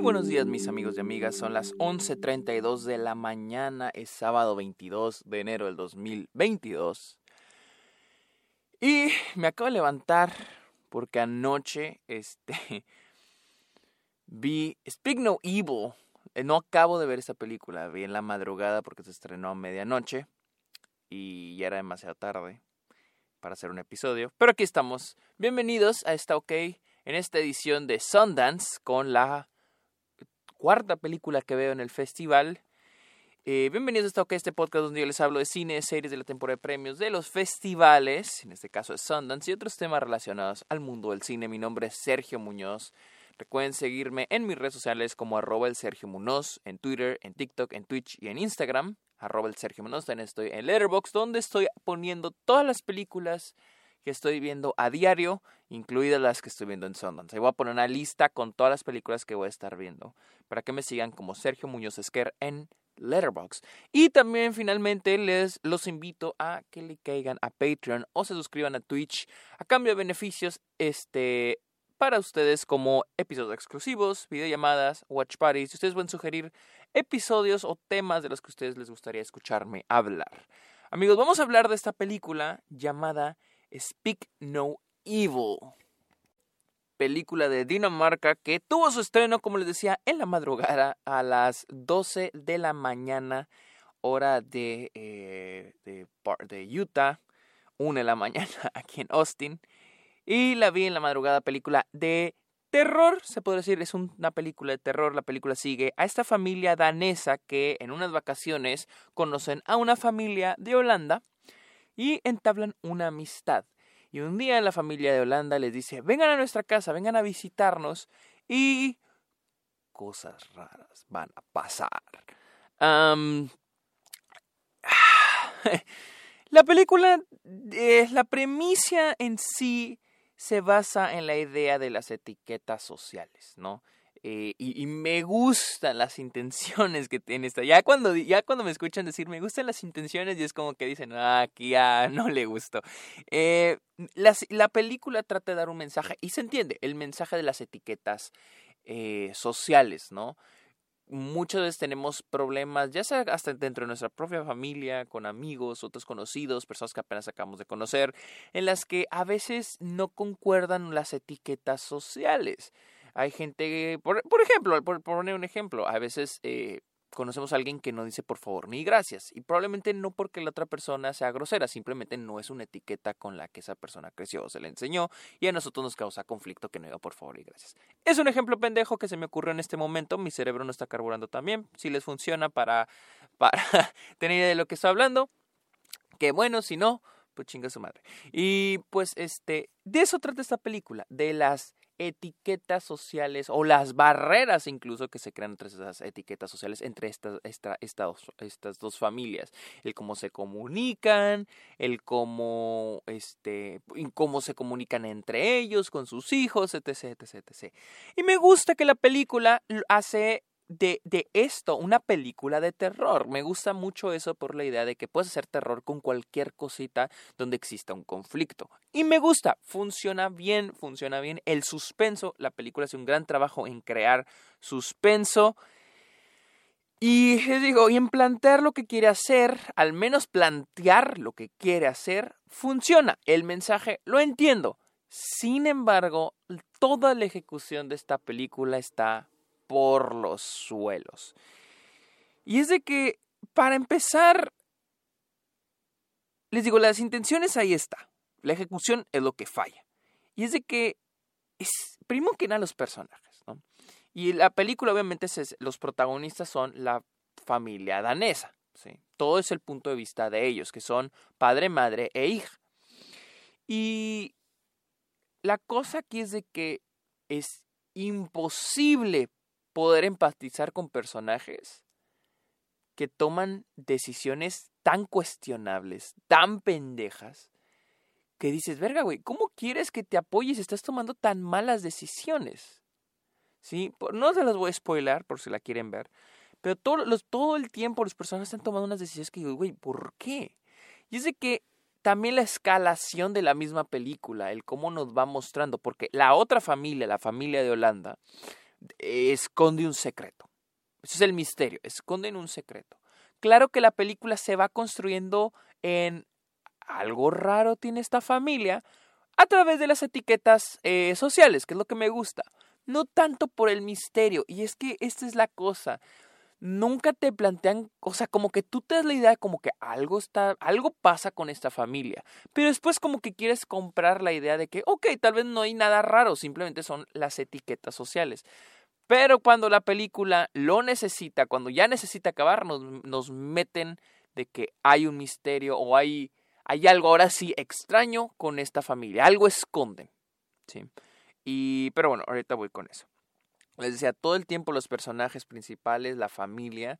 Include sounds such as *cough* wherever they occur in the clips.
buenos días mis amigos y amigas, son las 11.32 de la mañana, es sábado 22 de enero del 2022. Y me acabo de levantar porque anoche este, *laughs* vi Speak No Evil. Eh, no acabo de ver esa película, vi en la madrugada porque se estrenó a medianoche y ya era demasiado tarde para hacer un episodio. Pero aquí estamos. Bienvenidos a esta OK en esta edición de Sundance con la cuarta película que veo en el festival. Eh, bienvenidos a este podcast donde yo les hablo de cine, series de la temporada de premios, de los festivales, en este caso es Sundance, y otros temas relacionados al mundo del cine. Mi nombre es Sergio Muñoz. Recuerden seguirme en mis redes sociales como arroba el Sergio Muñoz, en Twitter, en TikTok, en Twitch y en Instagram. Arroba el Sergio Muñoz, también estoy en Letterboxd, donde estoy poniendo todas las películas que estoy viendo a diario, incluidas las que estoy viendo en Sundance. Ahí voy a poner una lista con todas las películas que voy a estar viendo, para que me sigan como Sergio Muñoz Esquer en Letterboxd. Y también finalmente les los invito a que le caigan a Patreon o se suscriban a Twitch a cambio de beneficios este para ustedes como episodios exclusivos, videollamadas, watch parties. Ustedes pueden sugerir episodios o temas de los que a ustedes les gustaría escucharme hablar. Amigos, vamos a hablar de esta película llamada Speak No Evil. Película de Dinamarca que tuvo su estreno, como les decía, en la madrugada a las 12 de la mañana, hora de, eh, de, Utah, 1 de la mañana *laughs* aquí en Austin. Y la vi en la madrugada, película de terror, se puede decir, es una película de terror. La película sigue a esta familia danesa que en unas vacaciones conocen a una familia de Holanda y entablan una amistad. Y un día la familia de Holanda les dice, vengan a nuestra casa, vengan a visitarnos y cosas raras van a pasar. *sighs* la película, eh, la premisa en sí se basa en la idea de las etiquetas sociales, ¿no? Eh, y, me gustan las intenciones que tiene esta. Ya cuando, ya cuando me escuchan decir me gustan las intenciones, y es como que dicen, ah, aquí ya *laughs* no le gustó. Eh, la, película trata de dar un mensaje, y se entiende, el mensaje de las etiquetas eh, sociales, ¿no? Muchas veces tenemos problemas, ya sea hasta dentro de nuestra propia familia, con amigos, otros conocidos, personas que apenas acabamos de conocer, en las que a veces no concuerdan las etiquetas sociales. Hay gente, por, ejemplo, por, poner un ejemplo, a veces eh, conocemos a alguien que no dice por favor ni gracias. Y probablemente no porque la otra persona sea grosera, simplemente no es una etiqueta con la que esa persona creció o se le enseñó y a nosotros nos causa conflicto que no diga por favor y gracias. Es un ejemplo pendejo que se me ocurrió en este momento. Mi cerebro no está carburando también. Si les funciona para, *laughs* para tener idea de lo que estoy hablando, que bueno, si no, pues chinga su madre. Y pues este, de eso trata esta película, de las etiquetas sociales o las barreras incluso que se crean entre esas etiquetas sociales entre estas, estas dos familias. El cómo se comunican, el cómo, este, cómo se comunican entre ellos, con sus hijos, etc, etc, etc. Y me gusta que la película hace de, de, esto, una película de terror. Me gusta mucho eso por la idea de que puedes hacer terror con cualquier cosita donde exista un conflicto. Y me gusta, funciona bien, funciona bien. El suspenso, la película hace un gran trabajo en crear suspenso. Y digo, y en plantear lo que quiere hacer, al menos plantear lo que quiere hacer, funciona. El mensaje lo entiendo. Sin embargo, toda la ejecución de esta película está por los suelos. Y es de que, para empezar, les digo, las intenciones ahí está. La ejecución es lo que falla. Y es de que, es, primero que nada, los personajes. Y la película, obviamente, es, los protagonistas son la familia danesa, ¿sí? Todo es el punto de vista de ellos, que son padre, madre e hija. Y la cosa aquí es de que es imposible poder empatizar con personajes que toman decisiones tan cuestionables, tan pendejas, que dices, verga, güey, ¿cómo quieres que te apoyes si estás tomando tan malas decisiones? ¿Sí? No se las voy a spoiler por si la quieren ver, pero todo el tiempo los personajes están tomando unas decisiones que digo, güey, ¿por qué? Y es de que también la escalación de la misma película, el cómo nos va mostrando, porque la otra familia, la familia de Holanda, esconde un secreto. Ese es el misterio, esconden un secreto. Claro que la película se va construyendo en algo raro tiene esta familia a través de las etiquetas eh, sociales, que es lo que me gusta. No tanto por el misterio. Y es que esta es la cosa nunca te plantean, o sea, como que tú te das la idea de como que algo está, algo pasa con esta familia, pero después como que quieres comprar la idea de que, ok, tal vez no hay nada raro, simplemente son las etiquetas sociales. Pero cuando la película lo necesita, cuando ya necesita acabar, nos, nos meten de que hay un misterio o hay, hay algo ahora sí extraño con esta familia, algo esconden. ¿sí? Y, pero bueno, ahorita voy con eso les decía, todo el tiempo los personajes principales, la familia,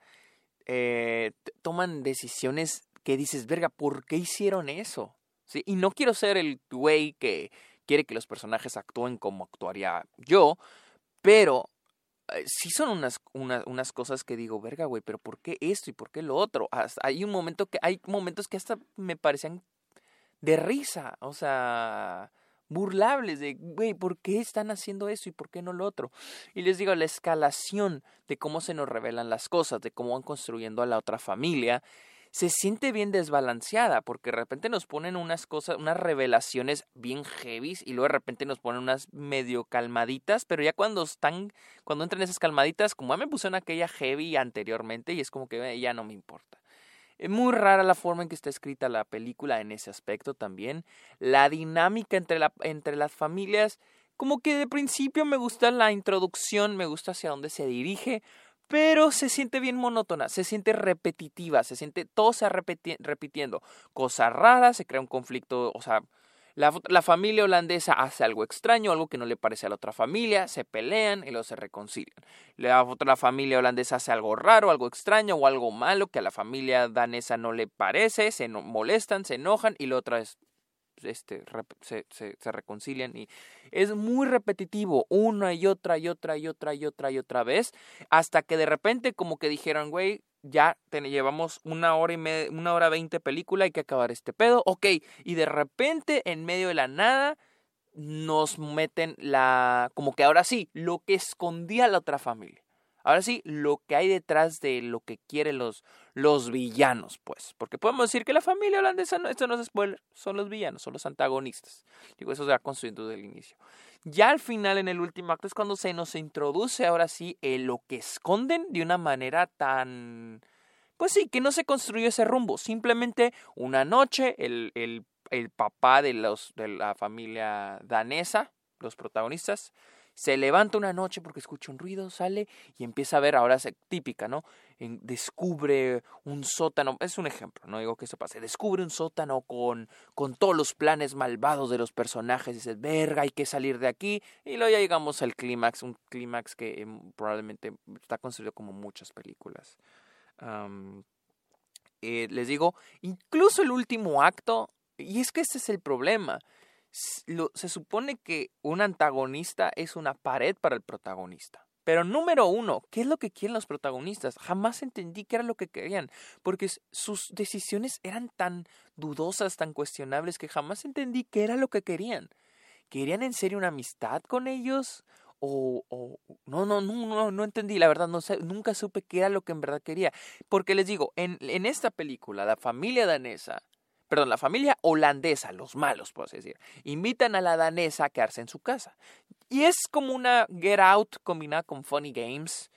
eh, toman decisiones que dices, verga, ¿por qué hicieron eso? ¿Sí? Y no quiero ser el güey que quiere que los personajes actúen como actuaría yo, pero eh, sí son unas, unas cosas que digo, verga, güey, pero ¿por qué esto y por qué lo otro? hay un momento que, hay momentos que hasta me parecían de risa, o sea, burlables de, güey, ¿por qué están haciendo eso y por qué no lo otro? Y les digo, la escalación de cómo se nos revelan las cosas, de cómo van construyendo a la otra familia, se siente bien desbalanceada, porque de repente nos ponen unas cosas, unas revelaciones bien heavies y luego de repente nos ponen unas medio calmaditas, pero ya cuando están, cuando entran esas calmaditas, como ya me pusieron aquella heavy anteriormente y es como que ya no me importa. Es muy rara la forma en que está escrita la película en ese aspecto también. La dinámica entre, la, entre las familias, como que de principio me gusta la introducción, me gusta hacia dónde se dirige, pero se siente bien monótona, se siente repetitiva, se siente todo se repitiendo. Cosas raras, se crea un conflicto, o sea, la, familia holandesa hace algo extraño, algo que no le parece a la otra familia, se pelean y luego se reconcilian. La otra familia holandesa hace algo raro, algo extraño o algo malo que a la familia danesa no le parece, se molestan, se enojan y la otra este, se, se, reconcilian y es muy repetitivo una y otra y otra y otra y otra y otra vez hasta que de repente como que dijeron, güey, ya llevamos una hora y media, una hora veinte película, hay que acabar este pedo, ok, y de repente en medio de la nada nos meten la, como que ahora sí, lo que escondía la otra familia. Ahora sí, lo que hay detrás de lo que quieren los, los villanos, pues. Porque podemos decir que la familia holandesa, no, esto no es spoiler, son los villanos, son los antagonistas. Digo, eso se va construyendo desde el inicio. Ya al final, en el último acto, es cuando se nos introduce ahora sí lo que esconden de una manera tan... Pues sí, que no se construyó ese rumbo. Simplemente una noche el, el, el papá de, los, de la familia danesa, los protagonistas, se levanta una noche porque escucha un ruido, sale y empieza a ver, ahora es típica, ¿no? descubre un sótano, es un ejemplo, no digo que eso pase, descubre un sótano con, con todos los planes malvados de los personajes, dice, verga, hay que salir de aquí, y luego ya llegamos al clímax, un clímax que em, probablemente está construido como muchas películas. Eh, les digo, incluso el último acto, y es que ese es el problema, se supone que un antagonista es una pared para el protagonista. Pero número uno, ¿qué es lo que quieren los protagonistas? Jamás entendí qué era lo que querían, porque sus decisiones eran tan dudosas, tan cuestionables, que jamás entendí qué era lo que querían. ¿Querían en serio una amistad con ellos? O, o no, no, no, no, no entendí, la verdad, nunca supe qué era lo que en verdad quería. Porque les digo, en esta película, la familia danesa perdón, la familia holandesa, los malos, puedo decir, invitan a la danesa a quedarse en su casa. Y es como una Get Out combinada con Funny Games,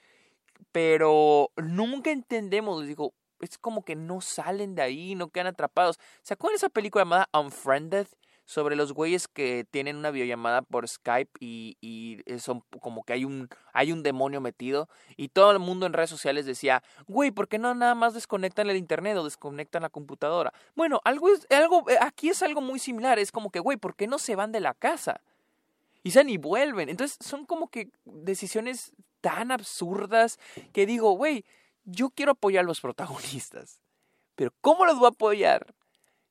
pero nunca entendemos, digo, es como que no salen de ahí, no quedan atrapados. ¿Se acuerdan de esa película llamada Unfriended? Sobre los güeyes que tienen una videollamada por Skype y, y son como que hay un, hay un demonio metido y todo el mundo en redes sociales decía, güey, ¿por qué no nada más desconectan el internet o desconectan la computadora? Bueno, algo es, algo, eh, aquí es algo muy similar, es como que, güey, ¿por qué no se van de la casa? Y se ni vuelven. Entonces son como que decisiones tan absurdas que digo, güey, yo quiero apoyar a los protagonistas. Pero ¿cómo los voy a apoyar?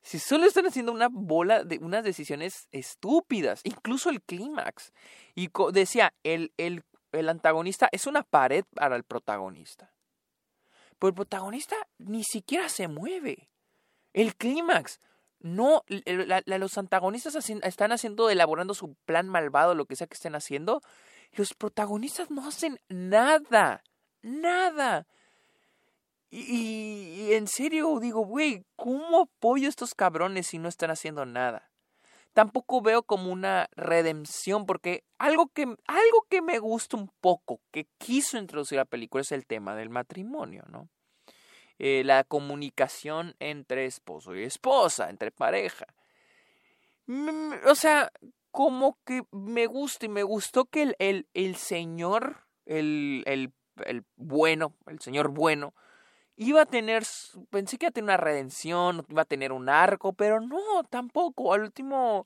Si solo están haciendo una bola de unas decisiones estúpidas, incluso el clímax. Y decía, el, el, el antagonista es una pared para el protagonista. Pero el protagonista ni siquiera se mueve. El clímax. No, los antagonistas están haciendo, elaborando su plan malvado, lo que sea que estén haciendo. Los protagonistas no hacen nada, nada. Y, en serio digo, güey, ¿cómo apoyo a estos cabrones si no están haciendo nada? Tampoco veo como una redención, porque algo que, algo que me gusta un poco, que quiso introducir la película, es el tema del matrimonio, ¿no? Eh, la comunicación entre esposo y esposa, entre pareja. O sea, como que me gusta y me gustó que el, el, el señor, el, el bueno, el señor bueno, iba a tener, pensé que iba a tener una redención, iba a tener un arco, pero no, tampoco. Al último,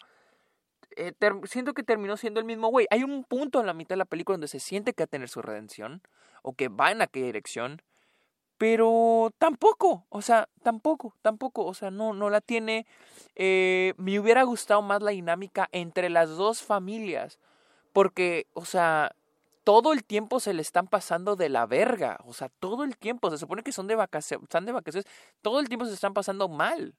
eh, siento que terminó siendo el mismo güey. Hay un punto en la mitad de la película donde se siente que va a tener su redención, o que va en aquella dirección, pero tampoco, o sea, tampoco, tampoco, o sea, no, no la tiene. Eh, me hubiera gustado más la dinámica entre las dos familias, porque, o sea, todo el tiempo se le están pasando de la verga. O sea, todo el tiempo. Se supone que son de vacaciones, están de vacaciones. Todo el tiempo se están pasando mal.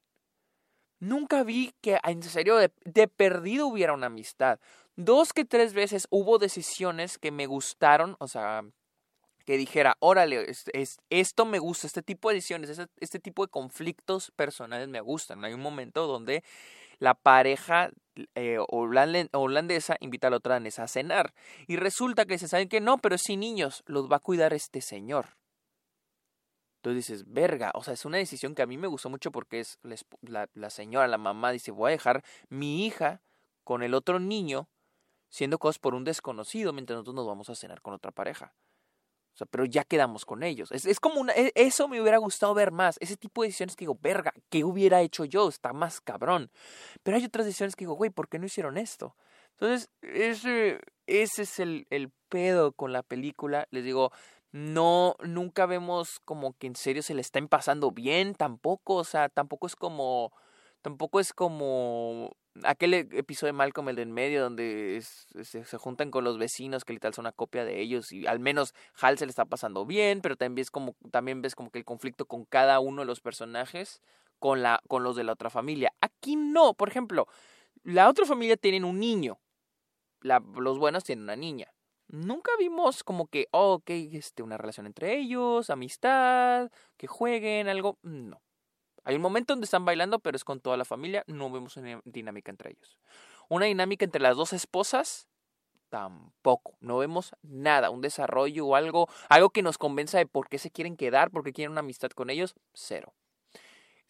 Nunca vi que en serio de, perdido hubiera una amistad. Dos que tres veces hubo decisiones que me gustaron, o sea, que dijera, órale, es, esto me gusta, este tipo de decisiones, este, este tipo de conflictos personales me gustan. Hay un momento donde la pareja eh, holandesa invita a la otra danesa a cenar. Y resulta que se saben que no, pero sin niños, los va a cuidar este señor. Entonces dices, verga, o sea, es una decisión que a mí me gustó mucho porque es la, la señora, la mamá dice, voy a dejar mi hija con el otro niño siendo cosas por un desconocido mientras nosotros nos vamos a cenar con otra pareja. O sea, pero ya quedamos con ellos. Es, es como una. E, eso me hubiera gustado ver más. Ese tipo de decisiones que digo, verga, ¿qué hubiera hecho yo? Está más cabrón. Pero hay otras decisiones que digo, güey, ¿por qué no hicieron esto? Entonces, ese, ese es el, el pedo con la película. Les digo, no, nunca vemos como que en serio se le estén pasando bien, tampoco. O sea, tampoco es como. Tampoco es como aquel e, episodio de Malcolm, el de en medio, donde se, juntan con los vecinos, que literal son una copia de ellos, y al menos Hal se le está pasando bien, pero también ves como, también ves como que el conflicto con cada uno de los personajes, con, la, con los de la otra familia. Aquí no, por ejemplo, la otra familia tienen un niño, los buenos tienen una niña. Nunca vimos como que, oh, ok, este, una relación entre ellos, amistad, que jueguen, algo. No. Hay un momento donde están bailando, pero es con toda la familia, no vemos una dinámica entre ellos. Una dinámica entre las dos esposas, tampoco. No vemos nada, un desarrollo o algo, algo que nos convenza de por qué se quieren quedar, por qué quieren una amistad con ellos, cero.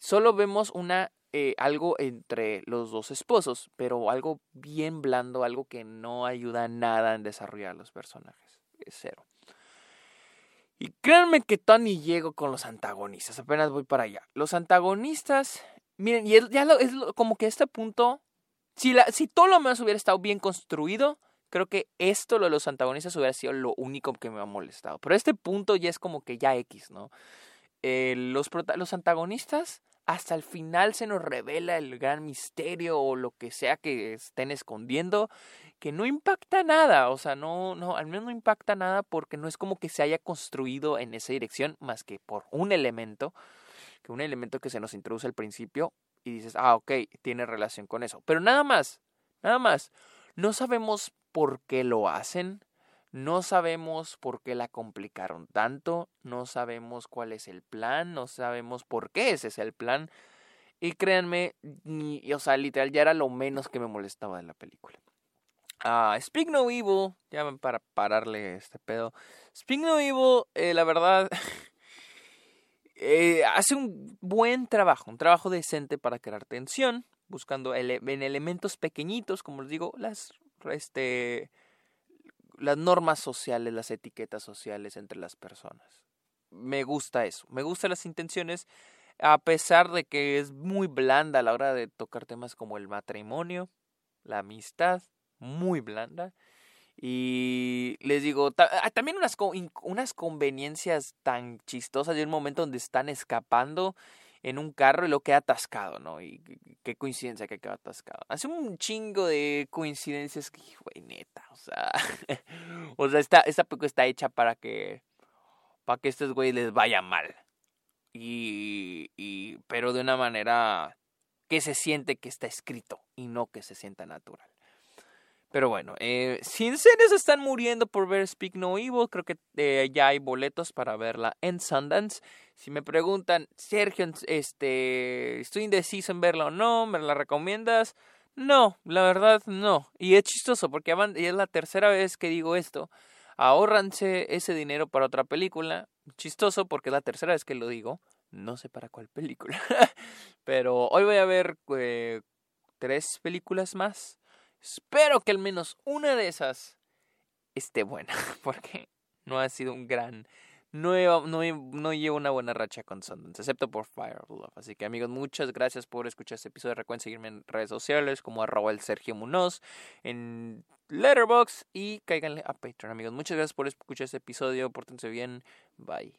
Solo vemos una eh, algo entre los dos esposos, pero algo bien blando, algo que no ayuda nada en desarrollar los personajes. Es cero. Y créanme que Tony llego con los antagonistas, apenas voy para allá. Los antagonistas, miren, y ya es como que este punto, si, la, si todo lo más hubiera estado bien construido, creo que esto, lo de los antagonistas, hubiera sido lo único que me ha molestado. Pero este punto ya es como que ya X, ¿no? Eh, los, los antagonistas, hasta el final se nos revela el gran misterio o lo que sea que estén escondiendo que no impacta nada, o sea, no, no, al menos no impacta nada porque no es como que se haya construido en esa dirección más que por un elemento, que un elemento que se nos introduce al principio y dices, ah, ok, tiene relación con eso, pero nada más, nada más, no sabemos por qué lo hacen, no sabemos por qué la complicaron tanto, no sabemos cuál es el plan, no sabemos por qué ese es el plan. Y créanme, ni, o sea, literal ya era lo menos que me molestaba de la película. Ah, Speak No Evil, ya para pararle este pedo. Speak No Evil, eh, la verdad, *laughs* eh, hace un buen trabajo, un trabajo decente para crear tensión, buscando en elementos pequeñitos, como les digo, las, este, las normas sociales, las etiquetas sociales entre las personas. Me gusta eso, me gustan las intenciones, a pesar de que es muy blanda a la hora de tocar temas como el matrimonio, la amistad, muy blanda. Y les digo, ah, también unas, unas conveniencias tan chistosas. Hay un momento donde están escapando en un carro y lo queda atascado, ¿no? Y qué coincidencia que queda atascado. Hace un chingo de coincidencias que, güey, neta, o sea, *laughs* o sea, esta, esta está hecha para que, para que estos güeyes les vaya mal. Y, y, pero de una manera que se siente que está escrito y no que se sienta natural. Pero bueno, eh, seres están muriendo por ver Speak No Evil, creo que eh, ya hay boletos para verla en Sundance. Si me preguntan, Sergio, este, estoy indeciso en verla o no, ¿me la recomiendas? No, la verdad no. Y es chistoso porque es la tercera vez que digo esto. Ahórranse ese dinero para otra película. Chistoso porque es la tercera vez que lo digo. No sé para cuál película. *laughs* Pero hoy voy a ver eh, tres películas más. Espero que al menos una de esas esté buena. *laughs* Porque no ha sido un gran no, no, no llevo una buena racha con Sundance, excepto por Fire of Love. Así que amigos, muchas gracias por escuchar este episodio. Recuerden seguirme en redes sociales como arroba el Sergio Munoz, en Letterboxd y cáiganle a Patreon, amigos. Muchas gracias por escuchar este episodio. Pórtense bien. Bye.